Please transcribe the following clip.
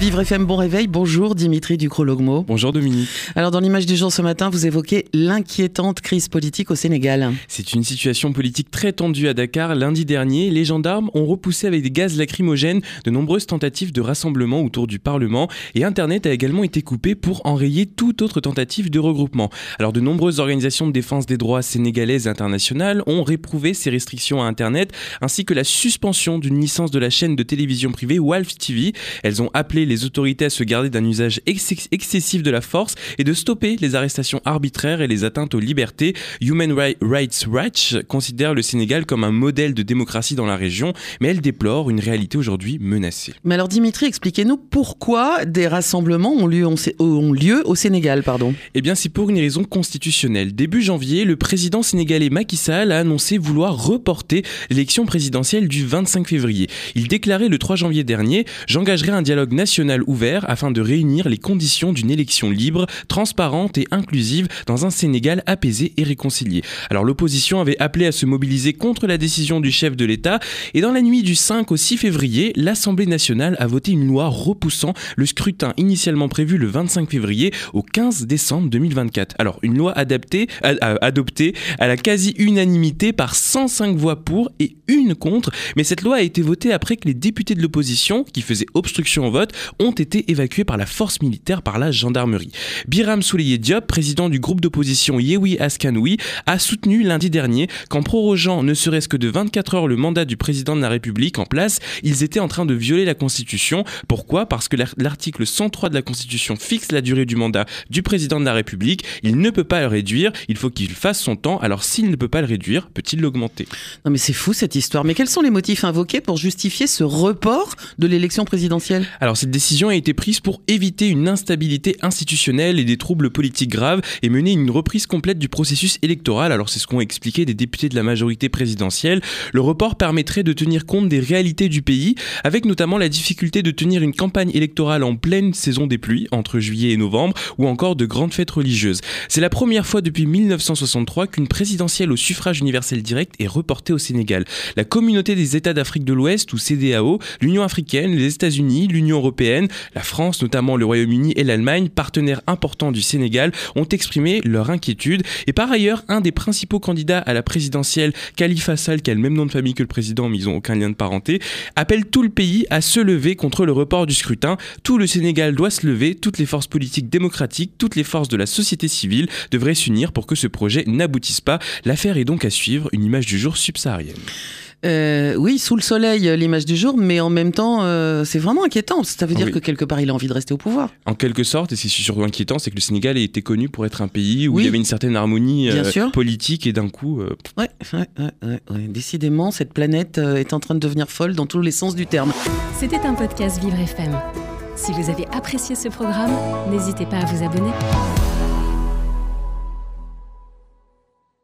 Vivre FM, bon réveil. Bonjour Dimitri Ducrologmo. Bonjour Dominique. Alors dans l'image du jour ce matin, vous évoquez l'inquiétante crise politique au Sénégal. C'est une situation politique très tendue à Dakar. Lundi dernier, les gendarmes ont repoussé avec des gaz lacrymogènes de nombreuses tentatives de rassemblement autour du Parlement et Internet a également été coupé pour enrayer toute autre tentative de regroupement. Alors de nombreuses organisations de défense des droits sénégalaises et internationales ont réprouvé ces restrictions à Internet ainsi que la suspension d'une licence de la chaîne de télévision privée Wolf TV. Elles ont appelé les autorités à se garder d'un usage excessif de la force et de stopper les arrestations arbitraires et les atteintes aux libertés. Human Rights Watch considère le Sénégal comme un modèle de démocratie dans la région, mais elle déplore une réalité aujourd'hui menacée. Mais alors Dimitri, expliquez-nous pourquoi des rassemblements ont lieu, ont lieu au Sénégal, pardon. Eh bien, c'est pour une raison constitutionnelle. Début janvier, le président sénégalais Macky Sall a annoncé vouloir reporter l'élection présidentielle du 25 février. Il déclarait le 3 janvier dernier "J'engagerai un dialogue national ouvert afin de réunir les conditions d'une élection libre, transparente et inclusive dans un Sénégal apaisé et réconcilié. Alors l'opposition avait appelé à se mobiliser contre la décision du chef de l'État et dans la nuit du 5 au 6 février, l'Assemblée nationale a voté une loi repoussant le scrutin initialement prévu le 25 février au 15 décembre 2024. Alors une loi adaptée, adoptée à la quasi-unanimité par 105 voix pour et une contre, mais cette loi a été votée après que les députés de l'opposition, qui faisaient obstruction au vote, ont été évacués par la force militaire par la gendarmerie. Biram Souleye Diop, président du groupe d'opposition Yewi Askanoui, a soutenu lundi dernier qu'en prorogeant ne serait-ce que de 24 heures le mandat du président de la République en place, ils étaient en train de violer la Constitution. Pourquoi? Parce que l'article 103 de la Constitution fixe la durée du mandat du président de la République. Il ne peut pas le réduire, il faut qu'il fasse son temps. Alors s'il ne peut pas le réduire, peut-il l'augmenter? Non mais c'est fou cette histoire. Mais quels sont les motifs invoqués pour justifier ce report de l'élection présidentielle? Alors cette décision a été prise pour éviter une instabilité institutionnelle et des troubles politiques graves et mener une reprise complète du processus électoral. Alors c'est ce qu'ont expliqué des députés de la majorité présidentielle. Le report permettrait de tenir compte des réalités du pays, avec notamment la difficulté de tenir une campagne électorale en pleine saison des pluies, entre juillet et novembre, ou encore de grandes fêtes religieuses. C'est la première fois depuis 1963 qu'une présidentielle au suffrage universel direct est reportée au Sénégal. La communauté des États d'Afrique de l'Ouest, ou CDAO, l'Union africaine, les États-Unis, l'Union européenne, la France, notamment le Royaume-Uni et l'Allemagne, partenaires importants du Sénégal, ont exprimé leur inquiétude. Et par ailleurs, un des principaux candidats à la présidentielle, Khalifa Sall, qui a le même nom de famille que le président, mais ils n'ont aucun lien de parenté, appelle tout le pays à se lever contre le report du scrutin. Tout le Sénégal doit se lever, toutes les forces politiques démocratiques, toutes les forces de la société civile devraient s'unir pour que ce projet n'aboutisse pas. L'affaire est donc à suivre, une image du jour subsaharienne. Euh, oui, sous le soleil, l'image du jour, mais en même temps, euh, c'est vraiment inquiétant. Ça veut dire que quelque part, il a envie de rester au pouvoir. En quelque sorte, et c'est surtout inquiétant, c'est que le Sénégal a été connu pour être un pays où il y avait une certaine harmonie euh, politique et d'un coup. Ouais, ouais, ouais, décidément, cette planète est en train de devenir folle dans tous les sens du terme. C'était un podcast Vivre FM. Si vous avez apprécié ce programme, n'hésitez pas à vous abonner.